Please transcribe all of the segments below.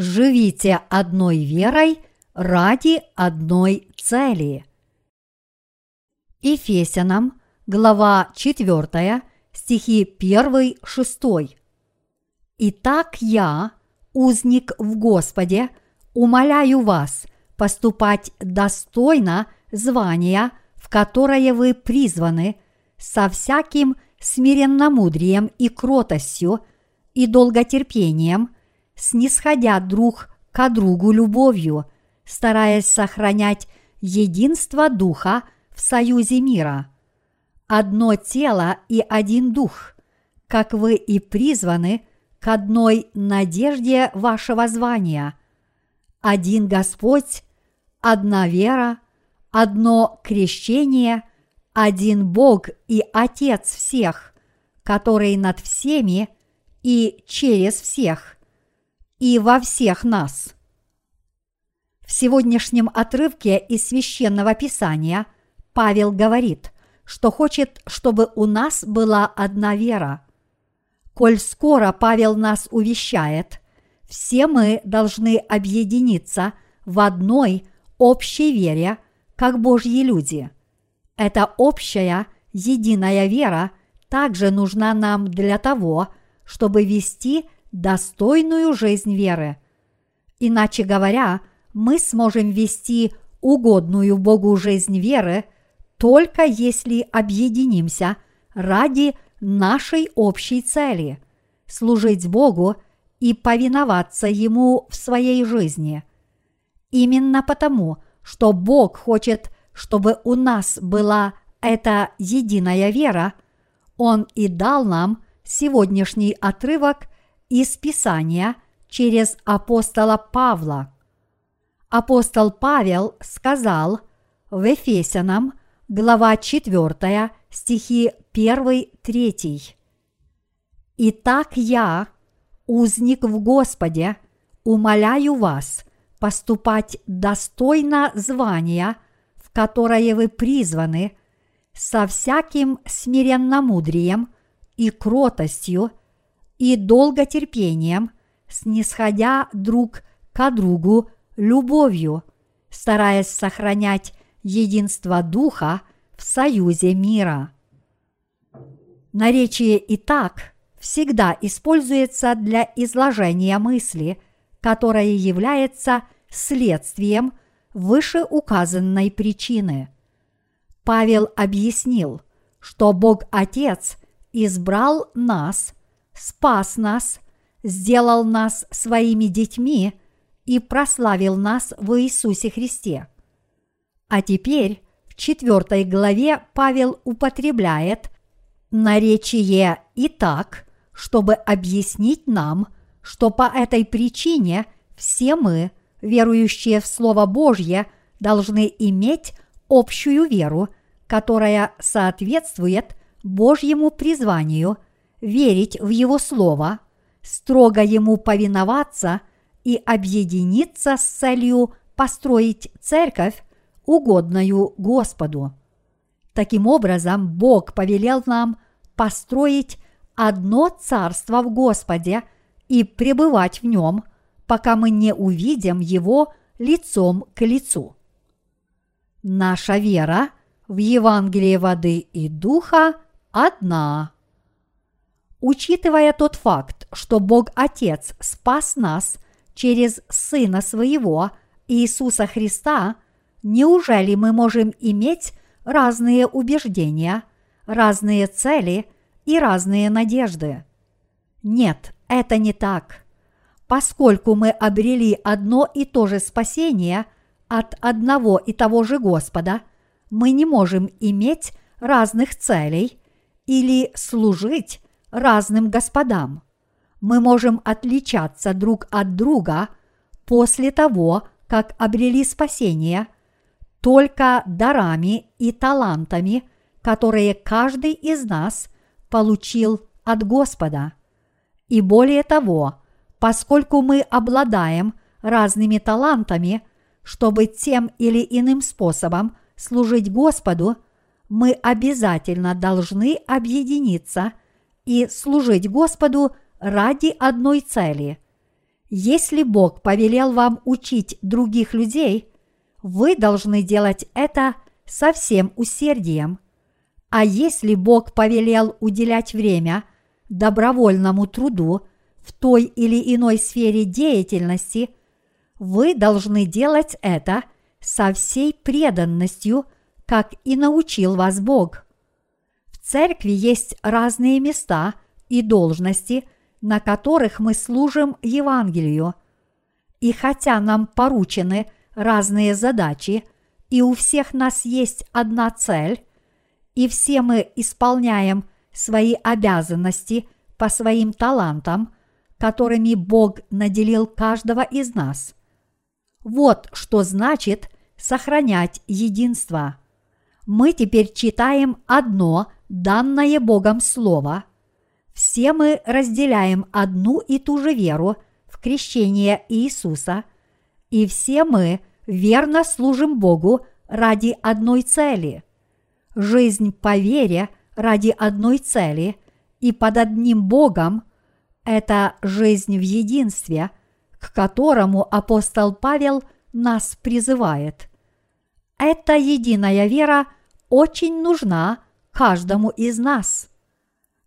живите одной верой ради одной цели. Ефесянам, глава 4, стихи 1-6. Итак, я, узник в Господе, умоляю вас поступать достойно звания, в которое вы призваны, со всяким смиренномудрием и кротостью и долготерпением, снисходя друг к другу любовью, стараясь сохранять единство Духа в союзе мира. Одно тело и один Дух, как вы и призваны к одной надежде вашего звания. Один Господь, одна вера, одно крещение, один Бог и Отец всех, который над всеми и через всех, и во всех нас. В сегодняшнем отрывке из священного писания Павел говорит, что хочет, чтобы у нас была одна вера. Коль скоро Павел нас увещает, все мы должны объединиться в одной общей вере, как Божьи люди – эта общая, единая вера также нужна нам для того, чтобы вести достойную жизнь веры. Иначе говоря, мы сможем вести угодную Богу жизнь веры только если объединимся ради нашей общей цели – служить Богу и повиноваться Ему в своей жизни. Именно потому, что Бог хочет – чтобы у нас была эта единая вера, Он и дал нам сегодняшний отрывок из Писания через апостола Павла. Апостол Павел сказал в Ефесянам, глава 4, стихи 1-3. «Итак я, узник в Господе, умоляю вас поступать достойно звания – которое вы призваны, со всяким смиренномудрием и кротостью и долготерпением, снисходя друг к другу любовью, стараясь сохранять единство Духа в союзе мира. Наречие «и так» всегда используется для изложения мысли, которая является следствием вышеуказанной причины. Павел объяснил, что Бог Отец избрал нас, спас нас, сделал нас своими детьми и прославил нас в Иисусе Христе. А теперь в четвертой главе Павел употребляет наречие «и так», чтобы объяснить нам, что по этой причине все мы – верующие в Слово Божье должны иметь общую веру, которая соответствует Божьему призванию, верить в Его Слово, строго Ему повиноваться и объединиться с целью построить церковь, угодную Господу. Таким образом, Бог повелел нам построить одно царство в Господе и пребывать в нем – пока мы не увидим Его лицом к лицу. Наша вера в Евангелие воды и духа одна. Учитывая тот факт, что Бог Отец спас нас через Сына Своего Иисуса Христа, неужели мы можем иметь разные убеждения, разные цели и разные надежды? Нет, это не так поскольку мы обрели одно и то же спасение от одного и того же Господа, мы не можем иметь разных целей или служить разным господам. Мы можем отличаться друг от друга после того, как обрели спасение, только дарами и талантами, которые каждый из нас получил от Господа. И более того, поскольку мы обладаем разными талантами, чтобы тем или иным способом служить Господу, мы обязательно должны объединиться и служить Господу ради одной цели. Если Бог повелел вам учить других людей, вы должны делать это со всем усердием. А если Бог повелел уделять время добровольному труду в той или иной сфере деятельности, вы должны делать это со всей преданностью, как и научил вас Бог. Церкви есть разные места и должности, на которых мы служим Евангелию. И хотя нам поручены – разные задачи, и у всех нас есть одна цель, и все мы исполняем свои обязанности по своим талантам, которыми Бог наделил каждого из нас. Вот что значит сохранять единство. Мы теперь читаем одно данное Богом Слово. Все мы разделяем одну и ту же веру в крещение Иисуса – и все мы верно служим Богу ради одной цели. Жизнь по вере ради одной цели и под одним Богом – это жизнь в единстве, к которому апостол Павел нас призывает. Эта единая вера очень нужна каждому из нас.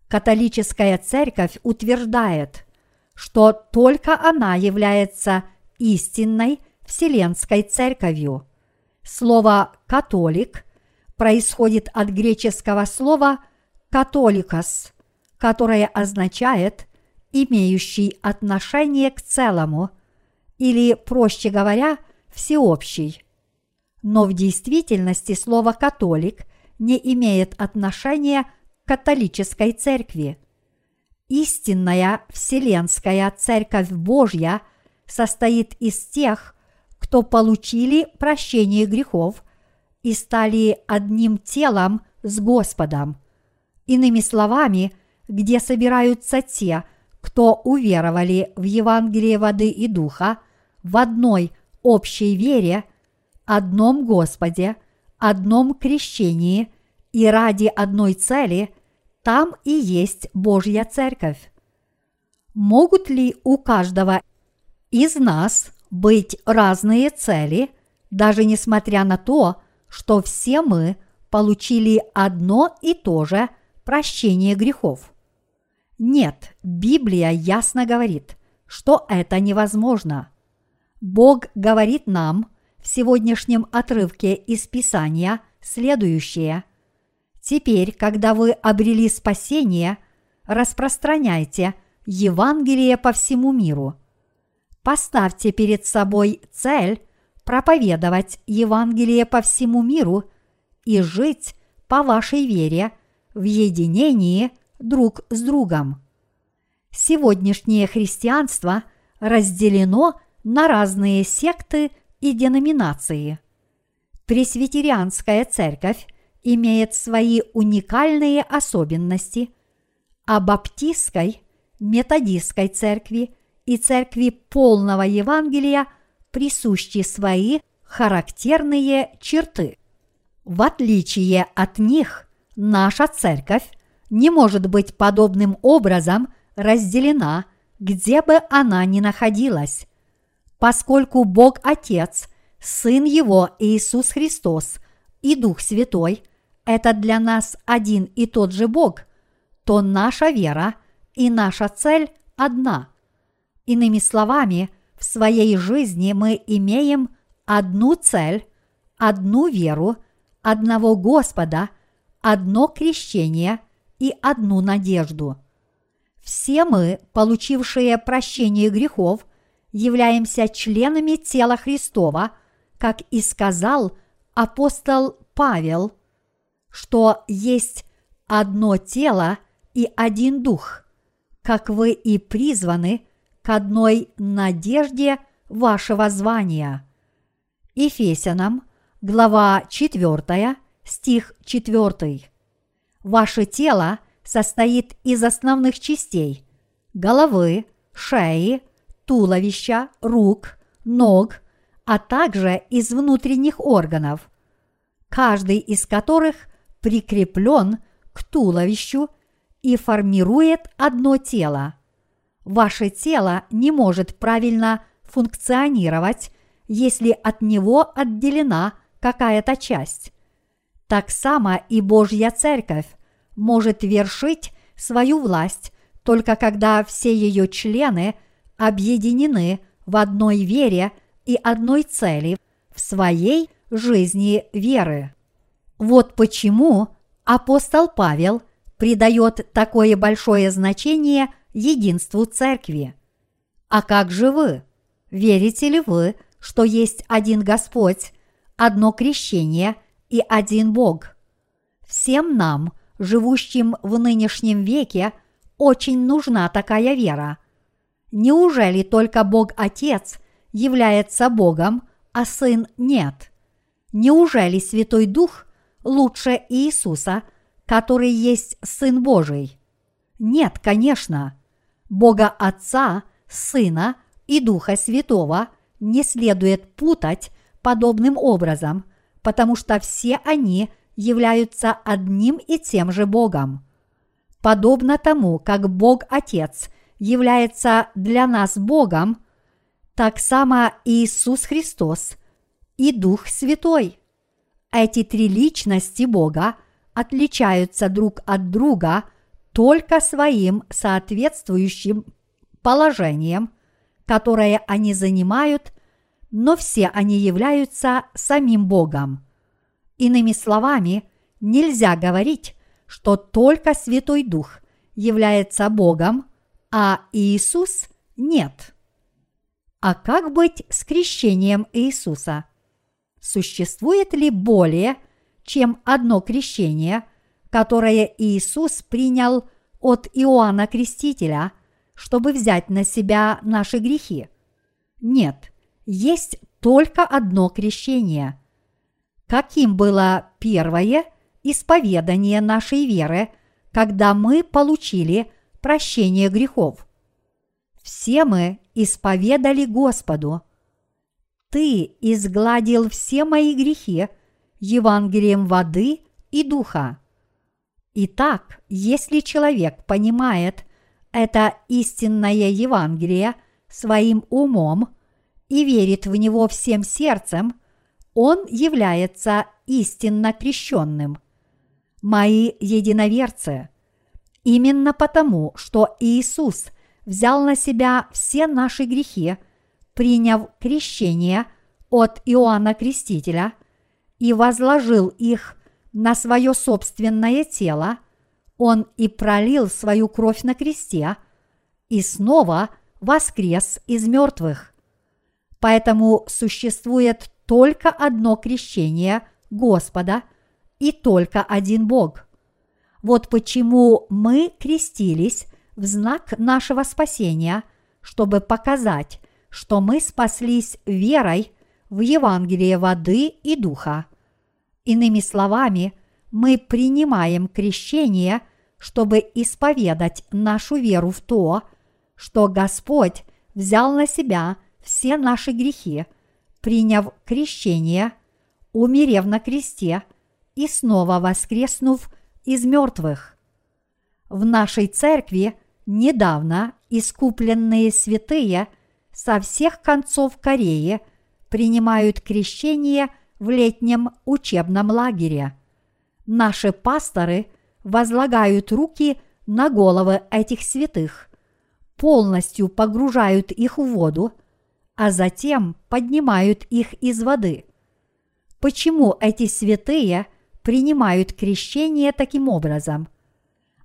Католическая церковь утверждает, что только она является истинной Вселенской Церковью. Слово «католик» происходит от греческого слова «католикос», которое означает «имеющий отношение к целому» или, проще говоря, «всеобщий». Но в действительности слово «католик» не имеет отношения к католической церкви. Истинная Вселенская Церковь Божья – состоит из тех, кто получили прощение грехов и стали одним телом с Господом. Иными словами, где собираются те, кто уверовали в Евангелие воды и духа в одной общей вере, одном Господе, одном крещении и ради одной цели, там и есть Божья Церковь. Могут ли у каждого из нас быть разные цели, даже несмотря на то, что все мы получили одно и то же прощение грехов. Нет, Библия ясно говорит, что это невозможно. Бог говорит нам в сегодняшнем отрывке из Писания следующее. Теперь, когда вы обрели спасение, распространяйте Евангелие по всему миру – Поставьте перед собой цель проповедовать Евангелие по всему миру и жить по вашей вере в единении друг с другом. Сегодняшнее христианство разделено на разные секты и деноминации. Пресвитерианская церковь имеет свои уникальные особенности, а баптистской, методистской церкви – и церкви полного Евангелия присущи свои характерные черты. В отличие от них, наша церковь не может быть подобным образом разделена, где бы она ни находилась, поскольку Бог Отец, Сын Его Иисус Христос и Дух Святой – это для нас один и тот же Бог, то наша вера и наша цель одна – Иными словами, в своей жизни мы имеем одну цель, одну веру, одного Господа, одно крещение и одну надежду. Все мы, получившие прощение грехов, являемся членами тела Христова, как и сказал апостол Павел, что есть одно тело и один дух, как вы и призваны – к одной надежде вашего звания. Ефесянам, глава 4, стих 4. Ваше тело состоит из основных частей – головы, шеи, туловища, рук, ног, а также из внутренних органов, каждый из которых прикреплен к туловищу и формирует одно тело – Ваше тело не может правильно функционировать, если от него отделена какая-то часть. Так само и Божья Церковь может вершить свою власть только когда все ее члены объединены в одной вере и одной цели в своей жизни веры. Вот почему апостол Павел придает такое большое значение единству церкви. А как же вы? Верите ли вы, что есть один Господь, одно крещение и один Бог? Всем нам, живущим в нынешнем веке, очень нужна такая вера. Неужели только Бог Отец является Богом, а Сын нет? Неужели Святой Дух лучше Иисуса, который есть Сын Божий? Нет, конечно. Бога Отца, Сына и Духа Святого не следует путать подобным образом, потому что все они являются одним и тем же Богом. Подобно тому, как Бог Отец является для нас Богом, так само Иисус Христос и Дух Святой. Эти три личности Бога отличаются друг от друга только своим соответствующим положением, которое они занимают, но все они являются самим Богом. Иными словами, нельзя говорить, что только Святой Дух является Богом, а Иисус нет. А как быть с крещением Иисуса? Существует ли более, чем одно крещение, которое Иисус принял от Иоанна Крестителя, чтобы взять на себя наши грехи? Нет, есть только одно крещение. Каким было первое исповедание нашей веры, когда мы получили прощение грехов? Все мы исповедали Господу. Ты изгладил все мои грехи Евангелием воды и духа. Итак, если человек понимает это истинное Евангелие своим умом и верит в него всем сердцем, он является истинно крещенным. Мои единоверцы, именно потому, что Иисус взял на себя все наши грехи, приняв крещение от Иоанна Крестителя и возложил их на свое собственное тело, он и пролил свою кровь на кресте и снова воскрес из мертвых. Поэтому существует только одно крещение Господа и только один Бог. Вот почему мы крестились в знак нашего спасения, чтобы показать, что мы спаслись верой в Евангелие воды и духа. Иными словами, мы принимаем крещение, чтобы исповедать нашу веру в то, что Господь взял на себя все наши грехи, приняв крещение, умерев на кресте и снова воскреснув из мертвых. В нашей церкви недавно искупленные святые со всех концов Кореи принимают крещение в летнем учебном лагере. Наши пасторы возлагают руки на головы этих святых, полностью погружают их в воду, а затем поднимают их из воды. Почему эти святые принимают крещение таким образом?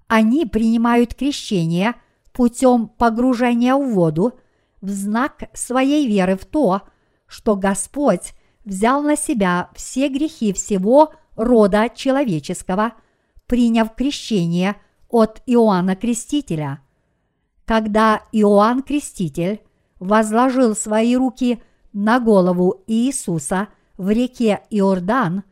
Они принимают крещение путем погружения в воду в знак своей веры в то, что Господь взял на себя все грехи всего рода человеческого, приняв крещение от Иоанна Крестителя. Когда Иоанн Креститель возложил свои руки на голову Иисуса в реке Иордан,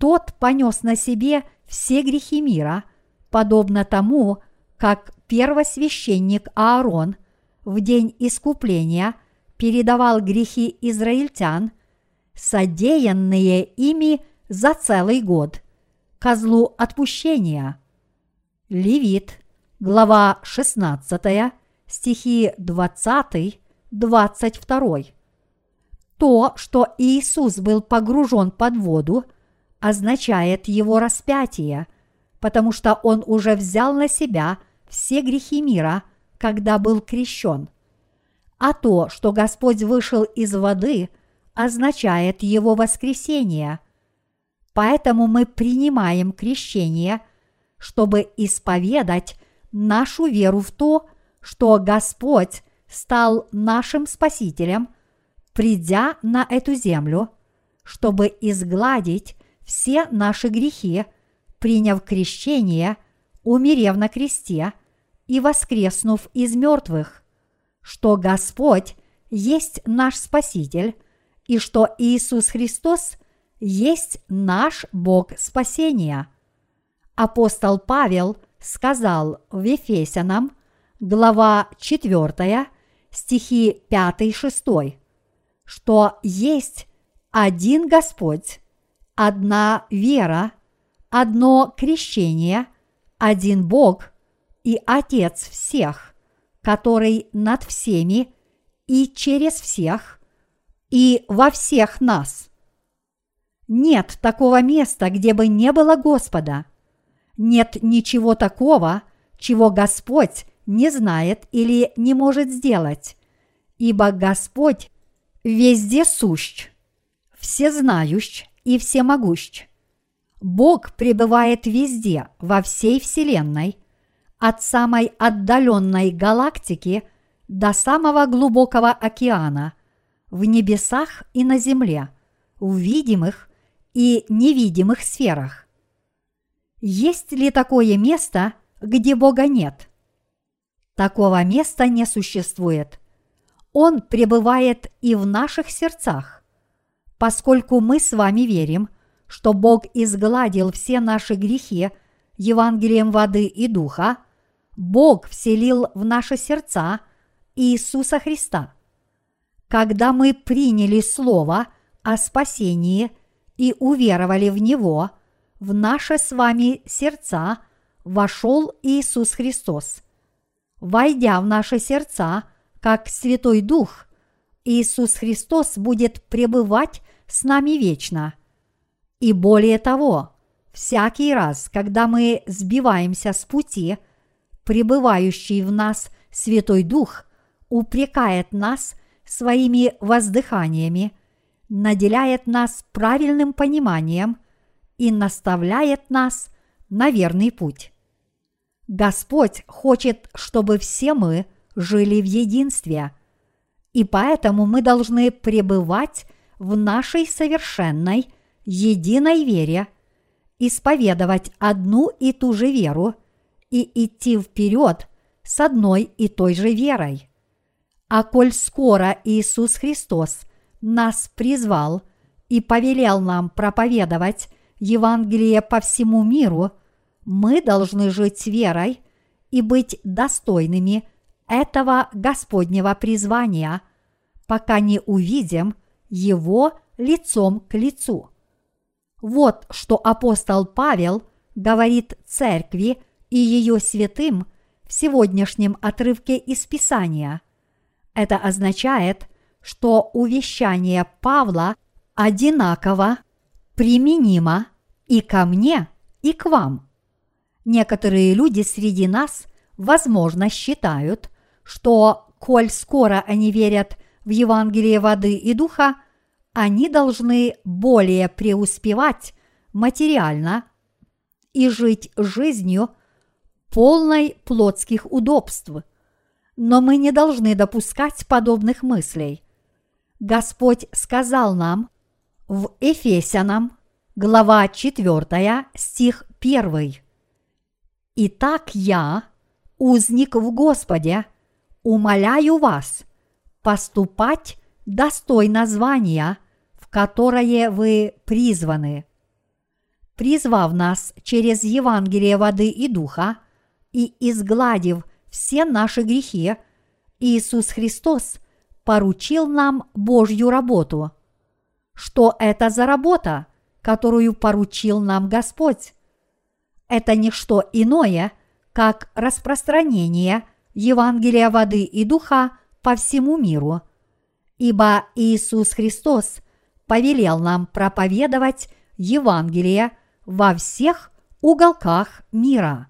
тот понес на себе все грехи мира – подобно тому, как первосвященник Аарон в день искупления передавал грехи израильтян, содеянные ими за целый год, козлу отпущения. Левит, глава 16, стихи 20-22. То, что Иисус был погружен под воду, означает его распятие, потому что он уже взял на себя все грехи мира, когда был крещен. А то, что Господь вышел из воды, означает его воскресение. Поэтому мы принимаем крещение, чтобы исповедать нашу веру в то, что Господь стал нашим Спасителем, придя на эту землю, чтобы изгладить все наши грехи, приняв крещение, умерев на кресте и воскреснув из мертвых, что Господь есть наш Спаситель и что Иисус Христос есть наш Бог спасения. Апостол Павел сказал в Ефесянам, глава 4, стихи 5-6, что есть один Господь, одна вера, одно крещение, один Бог и Отец всех, который над всеми и через всех и во всех нас. Нет такого места, где бы не было Господа. Нет ничего такого, чего Господь не знает или не может сделать, ибо Господь везде сущ, всезнающ и всемогущ. Бог пребывает везде, во всей Вселенной, от самой отдаленной галактики до самого глубокого океана, в небесах и на земле, в видимых и невидимых сферах. Есть ли такое место, где Бога нет? Такого места не существует. Он пребывает и в наших сердцах. Поскольку мы с вами верим, что Бог изгладил все наши грехи Евангелием воды и духа, Бог вселил в наши сердца Иисуса Христа. Когда мы приняли Слово о спасении и уверовали в Него, в наши с вами сердца вошел Иисус Христос – войдя в наши сердца, как Святой Дух, Иисус Христос будет пребывать с нами вечно. И более того, всякий раз, когда мы сбиваемся с пути, пребывающий в нас Святой Дух упрекает нас своими воздыханиями, наделяет нас правильным пониманием и наставляет нас на верный путь. Господь хочет, чтобы все мы жили в единстве, и поэтому мы должны пребывать в нашей совершенной, единой вере, исповедовать одну и ту же веру и идти вперед с одной и той же верой. А коль скоро Иисус Христос нас призвал и повелел нам проповедовать Евангелие по всему миру – мы должны жить верой и быть достойными этого Господнего призвания, пока не увидим Его лицом к лицу. Вот что апостол Павел говорит церкви и ее святым в сегодняшнем отрывке из Писания. Это означает, что увещание Павла одинаково применимо и ко мне, и к вам – Некоторые люди среди нас, возможно, считают, что, коль скоро они верят в Евангелие воды и духа, они должны более преуспевать материально и жить жизнью полной плотских удобств. Но мы не должны допускать подобных мыслей. Господь сказал нам в Ефесянам, глава 4, стих 1. Итак, я, узник в Господе, умоляю вас поступать достойно звания, в которое вы призваны. Призвав нас через Евангелие воды и духа и изгладив все наши грехи, Иисус Христос поручил нам Божью работу. Что это за работа, которую поручил нам Господь? это не что иное, как распространение Евангелия воды и духа по всему миру, ибо Иисус Христос повелел нам проповедовать Евангелие во всех уголках мира.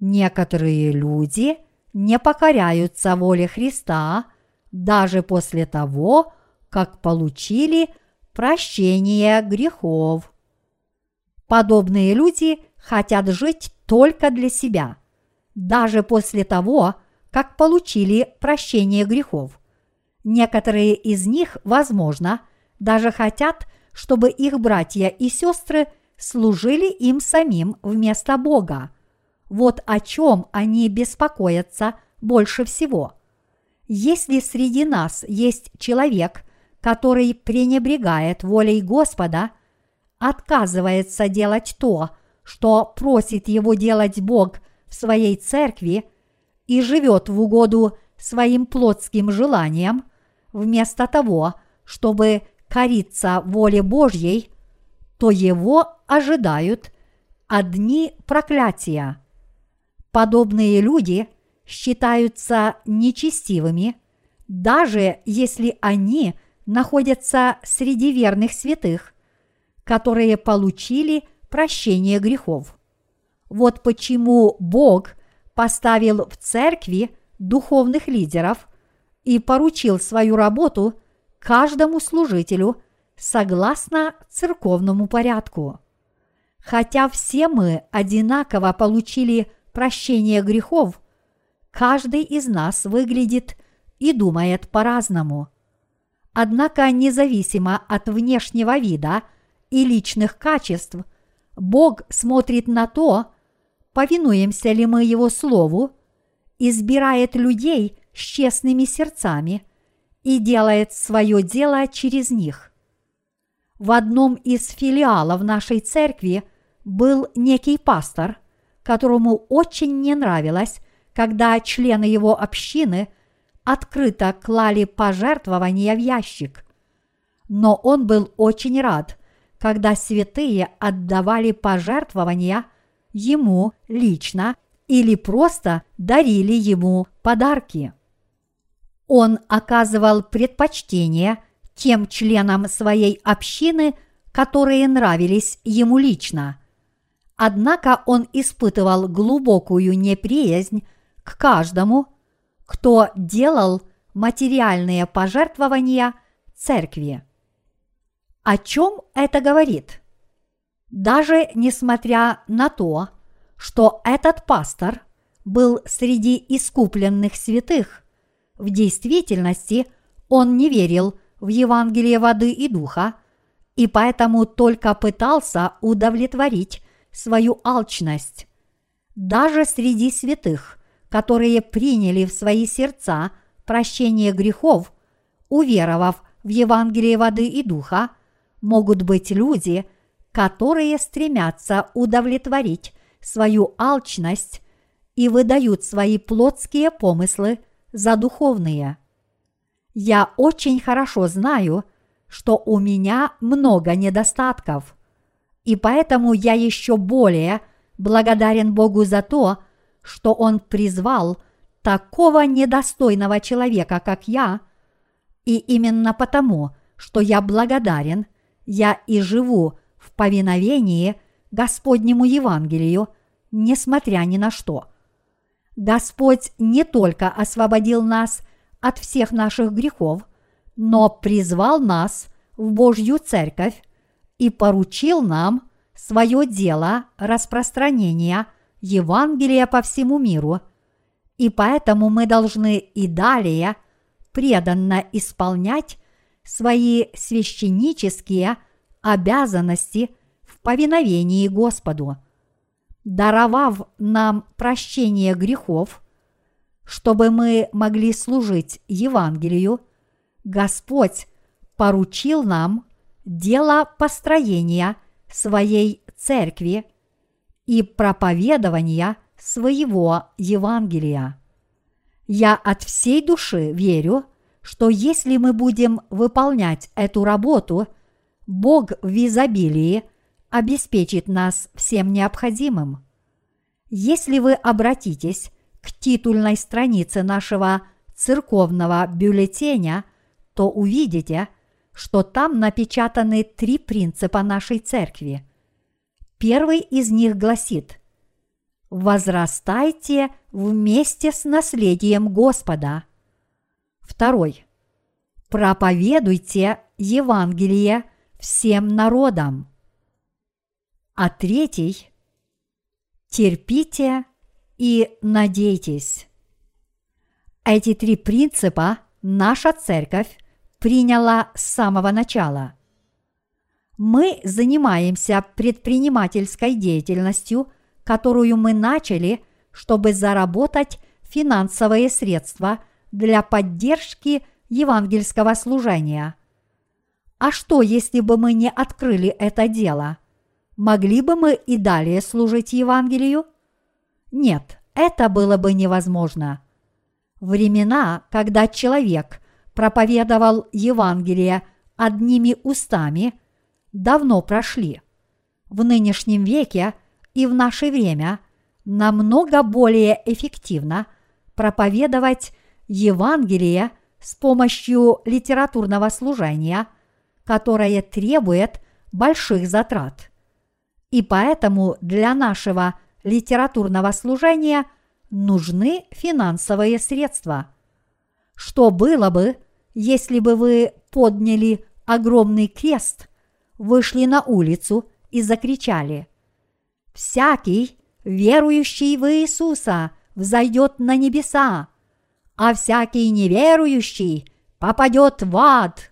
Некоторые люди не покоряются воле Христа даже после того, как получили прощение грехов. Подобные люди хотят жить только для себя, даже после того, как получили прощение грехов. Некоторые из них, возможно, даже хотят, чтобы их братья и сестры служили им самим вместо Бога. Вот о чем они беспокоятся больше всего. Если среди нас есть человек, который пренебрегает волей Господа, отказывается делать то, что просит его делать Бог в своей церкви и живет в угоду своим плотским желаниям, вместо того, чтобы кориться воле Божьей, то его ожидают одни проклятия. Подобные люди считаются нечестивыми, даже если они находятся среди верных святых, которые получили прощение грехов. Вот почему Бог поставил в церкви духовных лидеров и поручил свою работу каждому служителю согласно церковному порядку. Хотя все мы одинаково получили прощение грехов, каждый из нас выглядит и думает по-разному. Однако независимо от внешнего вида и личных качеств, Бог смотрит на то, повинуемся ли мы Его Слову, избирает людей с честными сердцами и делает свое дело через них. В одном из филиалов нашей церкви был некий пастор, которому очень не нравилось, когда члены его общины открыто клали пожертвования в ящик. Но он был очень рад, когда святые отдавали пожертвования ему лично или просто дарили ему подарки. Он оказывал предпочтение тем членам своей общины, которые нравились ему лично. Однако он испытывал глубокую неприязнь к каждому, кто делал материальные пожертвования церкви. О чем это говорит? Даже несмотря на то, что этот пастор был среди искупленных святых, в действительности он не верил в Евангелие воды и духа, и поэтому только пытался удовлетворить свою алчность. Даже среди святых, которые приняли в свои сердца прощение грехов, уверовав в Евангелие воды и духа, могут быть люди, которые стремятся удовлетворить свою алчность и выдают свои плотские помыслы за духовные. Я очень хорошо знаю, что у меня много недостатков, и поэтому я еще более благодарен Богу за то, что Он призвал такого недостойного человека, как я, и именно потому, что я благодарен – я и живу повиновении Господнему Евангелию, несмотря ни на что. Господь не только освободил нас от всех наших грехов, но призвал нас в Божью Церковь и поручил нам свое дело распространения Евангелия по всему миру, и поэтому мы должны и далее преданно исполнять свои священнические обязанности в повиновении Господу, даровав нам прощение грехов, чтобы мы могли служить Евангелию, Господь поручил нам дело построения своей церкви и проповедования своего Евангелия. Я от всей души верю, что если мы будем выполнять эту работу, Бог в изобилии обеспечит нас всем необходимым. Если вы обратитесь к титульной странице нашего церковного бюллетеня, то увидите, что там напечатаны три принципа нашей церкви. Первый из них гласит «Возрастайте вместе с наследием Господа». Второй. Проповедуйте Евангелие всем народам. А третий. Терпите и надейтесь. Эти три принципа наша церковь приняла с самого начала. Мы занимаемся предпринимательской деятельностью, которую мы начали, чтобы заработать финансовые средства для поддержки евангельского служения. А что, если бы мы не открыли это дело? Могли бы мы и далее служить Евангелию? Нет, это было бы невозможно. Времена, когда человек проповедовал Евангелие одними устами, давно прошли. В нынешнем веке и в наше время намного более эффективно проповедовать Евангелие с помощью литературного служения, которое требует больших затрат. И поэтому для нашего литературного служения – нужны финансовые средства. Что было бы, если бы вы подняли огромный крест, вышли на улицу и закричали «Всякий, верующий в Иисуса, взойдет на небеса, а всякий неверующий попадет в ад!»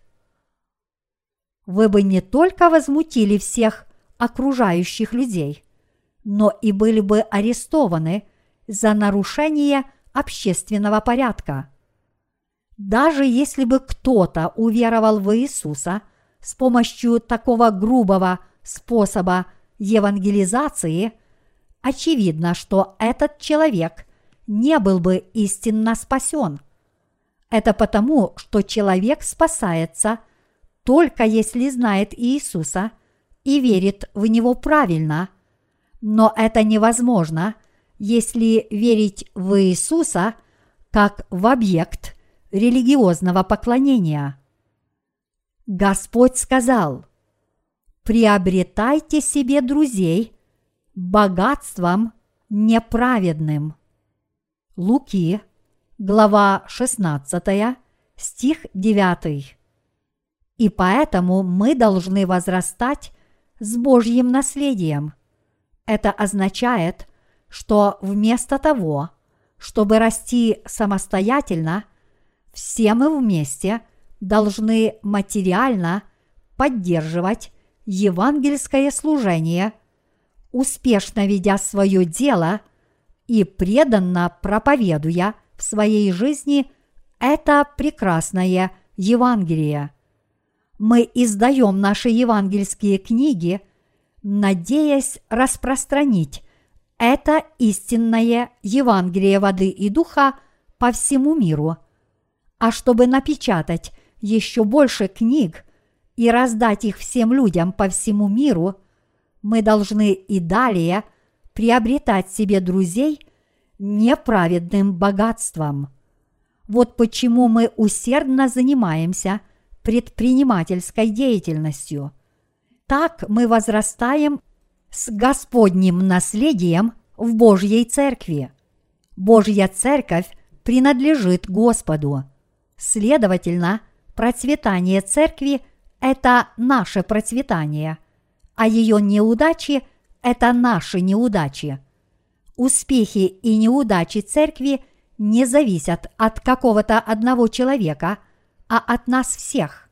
Вы бы не только возмутили всех окружающих людей, но и были бы арестованы – за нарушение общественного порядка. Даже если бы кто-то уверовал в Иисуса с помощью такого грубого способа евангелизации, очевидно, что этот человек не был бы истинно спасен. Это потому, что человек спасается только если знает Иисуса и верит в Него правильно. Но это невозможно – если верить в Иисуса как в объект религиозного поклонения. Господь сказал, приобретайте себе друзей богатством неправедным. Луки, глава 16, стих 9. И поэтому мы должны возрастать с Божьим наследием. Это означает – что вместо того, чтобы расти самостоятельно, все мы вместе должны материально поддерживать евангельское служение, успешно ведя свое дело и преданно проповедуя в своей жизни это прекрасное Евангелие. Мы издаем наши евангельские книги, надеясь распространить это истинное Евангелие воды и духа по всему миру. А чтобы напечатать еще больше книг и раздать их всем людям по всему миру, мы должны и далее приобретать себе друзей неправедным богатством. Вот почему мы усердно занимаемся предпринимательской деятельностью. Так мы возрастаем с Господним наследием в Божьей Церкви. Божья Церковь принадлежит Господу. Следовательно, процветание Церкви – это наше процветание, а ее неудачи – это наши неудачи. Успехи и неудачи Церкви не зависят от какого-то одного человека, а от нас всех.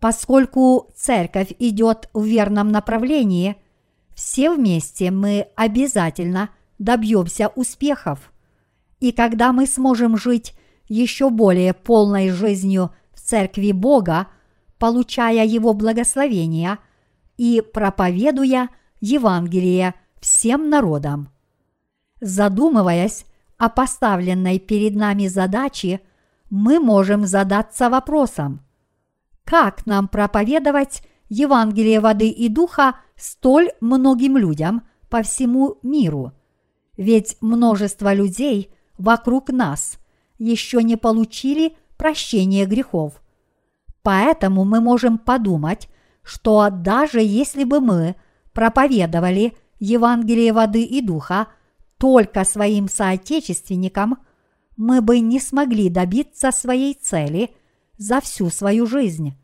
Поскольку Церковь идет в верном направлении – все вместе мы обязательно добьемся успехов. И когда мы сможем жить еще более полной жизнью в Церкви Бога, получая Его благословения и проповедуя Евангелие всем народам. Задумываясь о поставленной перед нами задаче, мы можем задаться вопросом, как нам проповедовать Евангелие воды и духа столь многим людям по всему миру. Ведь множество людей вокруг нас еще не получили прощения грехов. Поэтому мы можем подумать, что даже если бы мы проповедовали Евангелие воды и духа только своим соотечественникам, мы бы не смогли добиться своей цели за всю свою жизнь.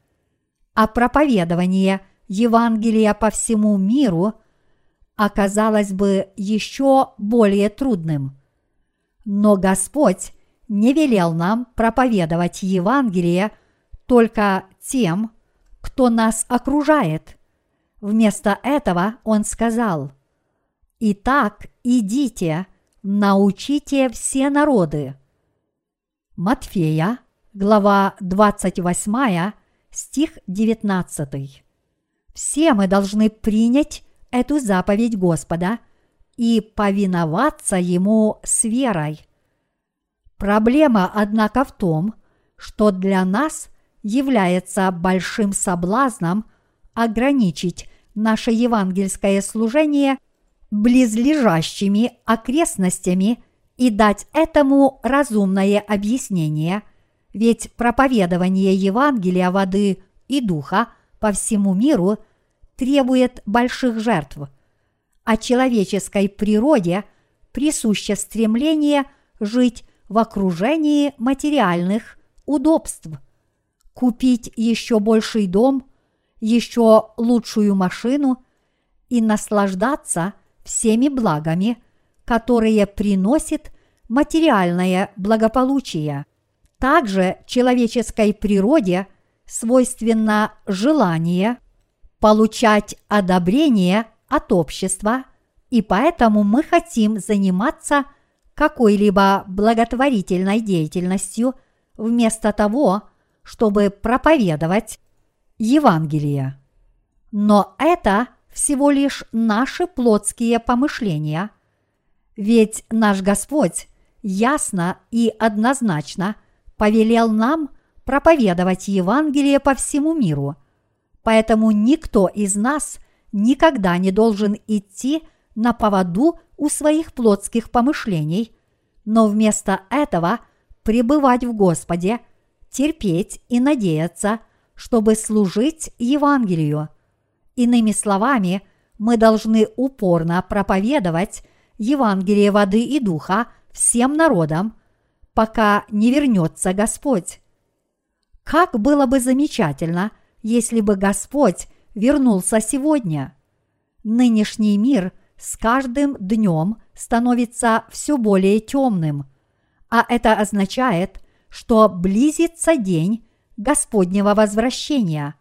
А проповедование Евангелия по всему миру оказалось бы еще более трудным. Но Господь не велел нам проповедовать Евангелие только тем, кто нас окружает. Вместо этого Он сказал, «Итак, идите, научите все народы». Матфея, глава 28, стих 19. Все мы должны принять эту заповедь Господа и повиноваться Ему с верой. Проблема, однако, в том, что для нас является большим соблазном ограничить наше евангельское служение близлежащими окрестностями и дать этому разумное объяснение, ведь проповедование Евангелия воды и духа по всему миру требует больших жертв, а человеческой природе присуще стремление жить в окружении материальных удобств, купить еще больший дом, еще лучшую машину и наслаждаться всеми благами, которые приносит материальное благополучие. Также человеческой природе свойственно желание получать одобрение от общества, и поэтому мы хотим заниматься – какой-либо благотворительной деятельностью вместо того, чтобы проповедовать Евангелие. Но это всего лишь наши плотские помышления, ведь наш Господь ясно и однозначно повелел нам проповедовать Евангелие по всему миру, поэтому никто из нас никогда не должен идти на поводу у своих плотских помышлений, но вместо этого пребывать в Господе, терпеть и надеяться, чтобы служить Евангелию. Иными словами, мы должны упорно проповедовать Евангелие воды и духа всем народам, пока не вернется Господь. Как было бы замечательно, если бы Господь вернулся сегодня. Нынешний мир с каждым днем становится все более темным, а это означает, что близится день Господнего возвращения.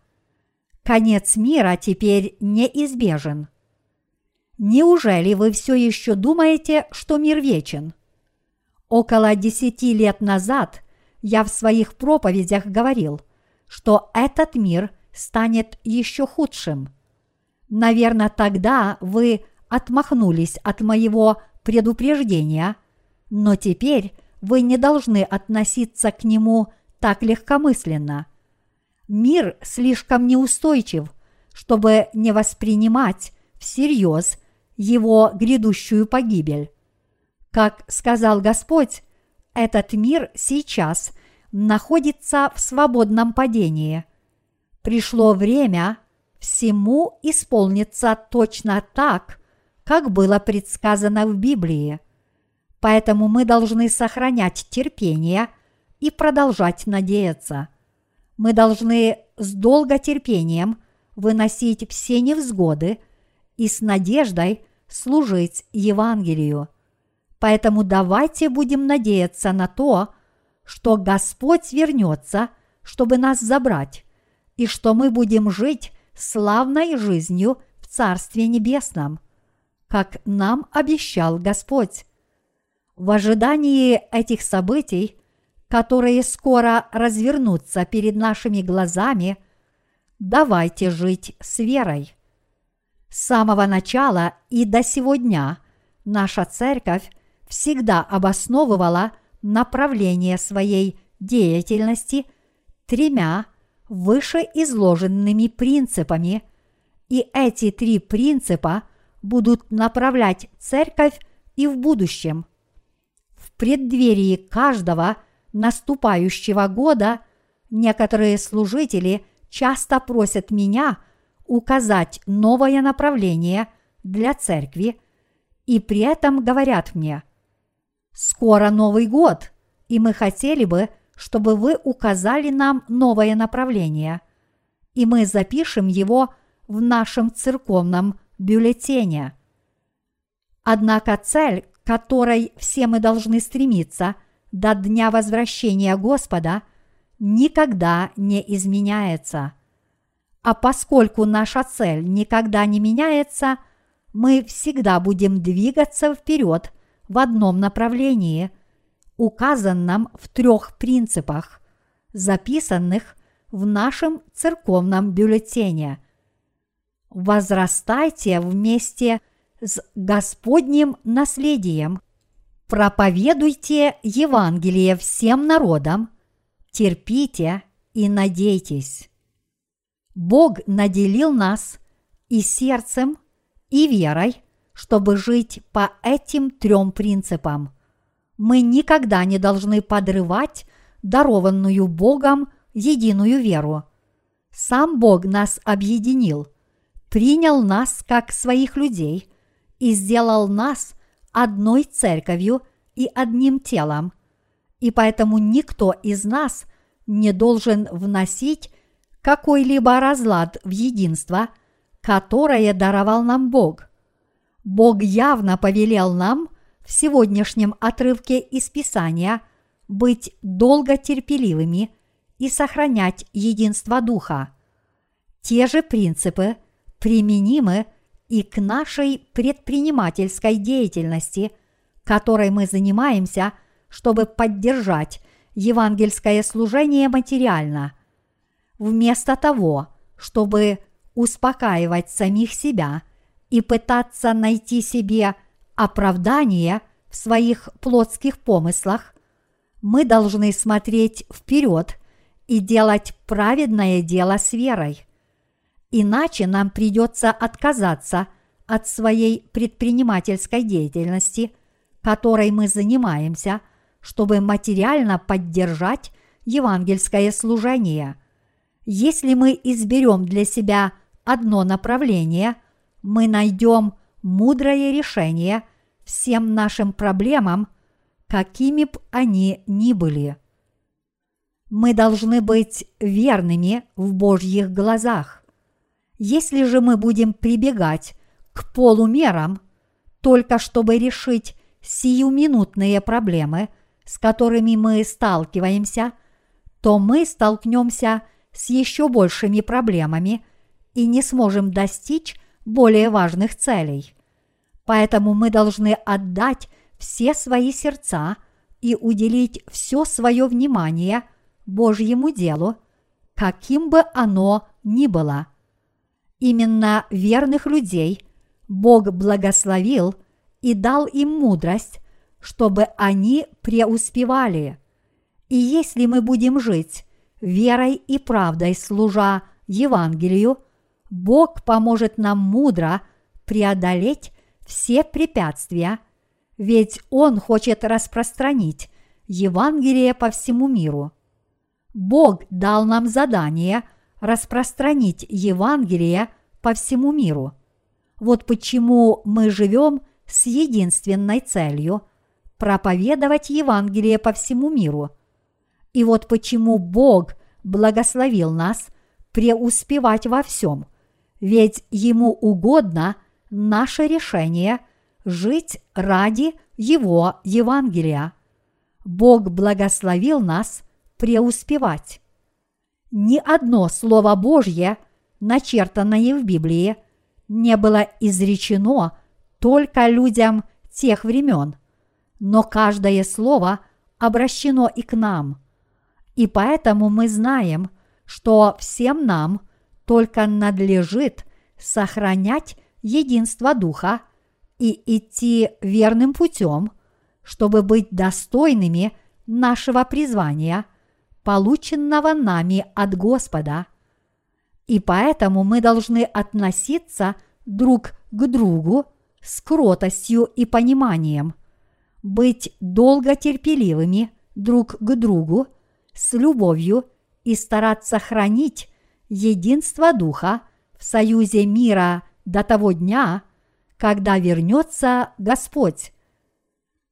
Конец мира теперь неизбежен. Неужели вы все еще думаете, что мир вечен? Около десяти лет назад я в своих проповедях говорил, что этот мир станет еще худшим. Наверное, тогда вы отмахнулись от моего предупреждения, но теперь вы не должны относиться к нему так легкомысленно. Мир слишком неустойчив, чтобы не воспринимать всерьез его грядущую погибель. Как сказал Господь, этот мир сейчас находится в свободном падении. Пришло время всему исполниться точно так, как было предсказано в Библии. Поэтому мы должны сохранять терпение и продолжать надеяться. Мы должны с долготерпением выносить все невзгоды и с надеждой служить Евангелию. Поэтому давайте будем надеяться на то, что Господь вернется, чтобы нас забрать, и что мы будем жить славной жизнью в Царстве Небесном – как нам обещал Господь. В ожидании этих событий, которые скоро развернутся перед нашими глазами, давайте жить с верой. С самого начала и до сегодня наша церковь всегда обосновывала направление своей деятельности тремя вышеизложенными принципами, и эти три принципа будут направлять церковь и в будущем. В преддверии каждого наступающего года некоторые служители часто просят меня указать новое направление для церкви и при этом говорят мне, «Скоро Новый год, и мы хотели бы, чтобы вы указали нам новое направление, и мы запишем его в нашем церковном бюллетене. Однако цель, к которой все мы должны стремиться до дня возвращения Господа, никогда не изменяется. А поскольку наша цель никогда не меняется, мы всегда будем двигаться вперед в одном направлении, указанном в трех принципах, записанных в нашем церковном бюллетене. Возрастайте вместе с Господним наследием, проповедуйте Евангелие всем народам, терпите и надейтесь. Бог наделил нас и сердцем, и верой, чтобы жить по этим трем принципам. Мы никогда не должны подрывать дарованную Богом единую веру. Сам Бог нас объединил, принял нас как своих людей и сделал нас одной церковью и одним телом. И поэтому никто из нас не должен вносить какой-либо разлад в единство, которое даровал нам Бог. Бог явно повелел нам в сегодняшнем отрывке из Писания быть долготерпеливыми и сохранять единство Духа. Те же принципы применимы и к нашей предпринимательской деятельности, которой мы занимаемся, чтобы поддержать евангельское служение материально. Вместо того, чтобы успокаивать самих себя и пытаться найти себе оправдание в своих плотских помыслах, мы должны смотреть вперед и делать праведное дело с верой. Иначе нам придется отказаться от своей предпринимательской деятельности, которой мы занимаемся, чтобы материально поддержать евангельское служение. Если мы изберем для себя одно направление, мы найдем мудрое решение всем нашим проблемам, какими б они ни были. Мы должны быть верными в Божьих глазах. Если же мы будем прибегать к полумерам, только чтобы решить сиюминутные проблемы, с которыми мы сталкиваемся, то мы столкнемся с еще большими проблемами и не сможем достичь более важных целей. Поэтому мы должны отдать все свои сердца и уделить все свое внимание Божьему делу, каким бы оно ни было – Именно верных людей Бог благословил и дал им мудрость, чтобы они преуспевали. И если мы будем жить верой и правдой, служа Евангелию, Бог поможет нам мудро преодолеть все препятствия, ведь Он хочет распространить Евангелие по всему миру. Бог дал нам задание – распространить Евангелие по всему миру. Вот почему мы живем с единственной целью – проповедовать Евангелие по всему миру. И вот почему Бог благословил нас преуспевать во всем, ведь Ему угодно наше решение жить ради Его Евангелия. Бог благословил нас преуспевать. Ни одно Слово Божье, начертанное в Библии, не было изречено только людям тех времен, но каждое слово обращено и к нам. И поэтому мы знаем, что всем нам только надлежит сохранять единство Духа и идти верным путем, чтобы быть достойными нашего призвания – полученного нами от Господа. И поэтому мы должны относиться друг к другу с кротостью и пониманием. быть долготерпеливыми друг к другу, с любовью и стараться хранить единство Духа в союзе мира до того дня, когда вернется Господь.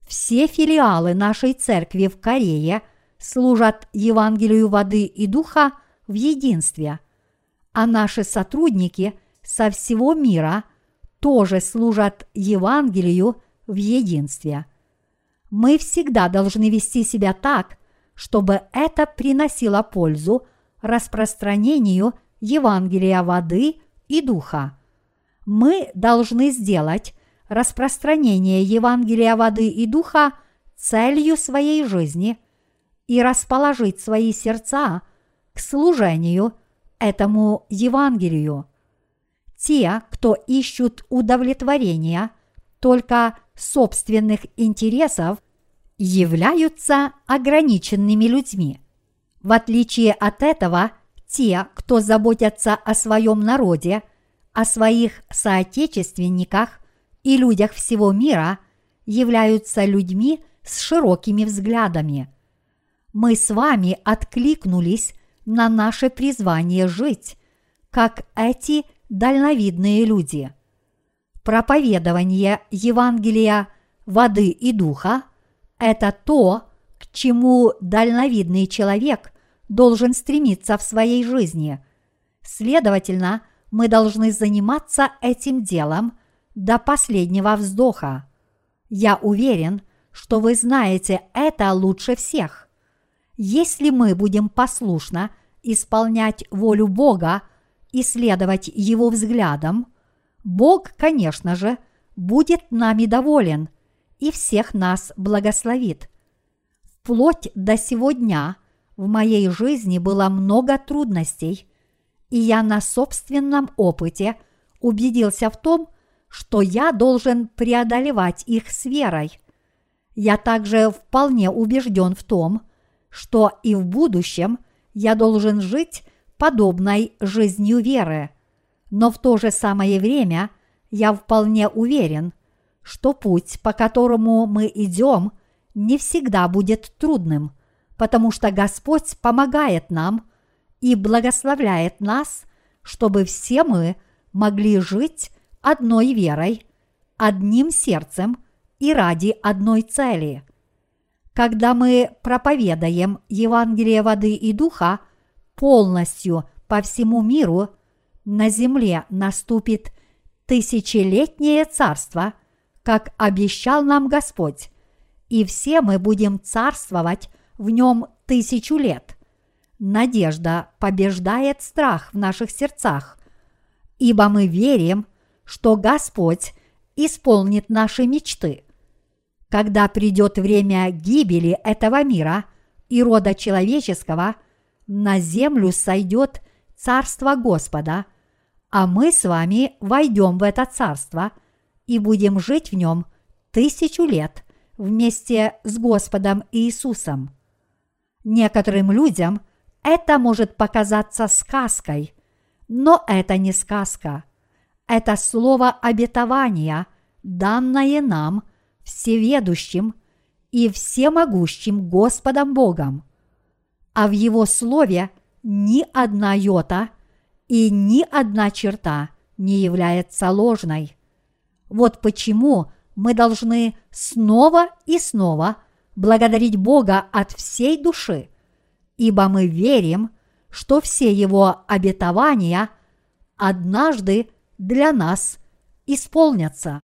Все филиалы нашей церкви в Корее служат Евангелию воды и духа в единстве, а наши сотрудники со всего мира тоже служат Евангелию в единстве. Мы всегда должны вести себя так, чтобы это приносило пользу распространению Евангелия воды и духа. Мы должны сделать распространение Евангелия воды и духа целью своей жизни и расположить свои сердца к служению этому Евангелию. Те, кто ищут удовлетворения только собственных интересов, являются ограниченными людьми. В отличие от этого, те, кто заботятся о своем народе, о своих соотечественниках и людях всего мира, являются людьми с широкими взглядами. Мы с вами откликнулись на наше призвание жить, как эти дальновидные люди. Проповедование Евангелия воды и духа – это то, к чему дальновидный человек должен стремиться в своей жизни. Следовательно, мы должны заниматься этим делом до последнего вздоха. Я уверен, что вы знаете это лучше всех. Если мы будем послушно исполнять волю Бога и следовать Его взглядам, Бог, конечно же, будет нами доволен и всех нас благословит. Вплоть до сего дня в моей жизни было много трудностей, и я на собственном опыте убедился в том, что я должен преодолевать их с верой. Я также вполне убежден в том, что и в будущем я должен жить подобной жизнью веры. Но в то же самое время я вполне уверен, что путь, по которому мы идем, не всегда будет трудным, потому что Господь помогает нам и благословляет нас, чтобы все мы могли жить одной верой, одним сердцем и ради одной цели. Когда мы проповедаем Евангелие воды и духа полностью по всему миру, на земле наступит тысячелетнее царство, как обещал нам Господь, и все мы будем царствовать в нем тысячу лет. Надежда побеждает страх в наших сердцах, ибо мы верим – что Господь исполнит наши мечты. Когда придет время гибели этого мира и рода человеческого, на землю сойдет Царство Господа, а мы с вами войдем в это Царство и будем жить в нем тысячу лет вместе с Господом Иисусом. Некоторым людям это может показаться сказкой, но это не сказка – это слово обетования, данное нам всеведущим и всемогущим Господом Богом. А в Его слове ни одна йота и ни одна черта не является ложной. Вот почему мы должны снова и снова благодарить Бога от всей души, ибо мы верим, что все Его обетования однажды для нас исполнятся.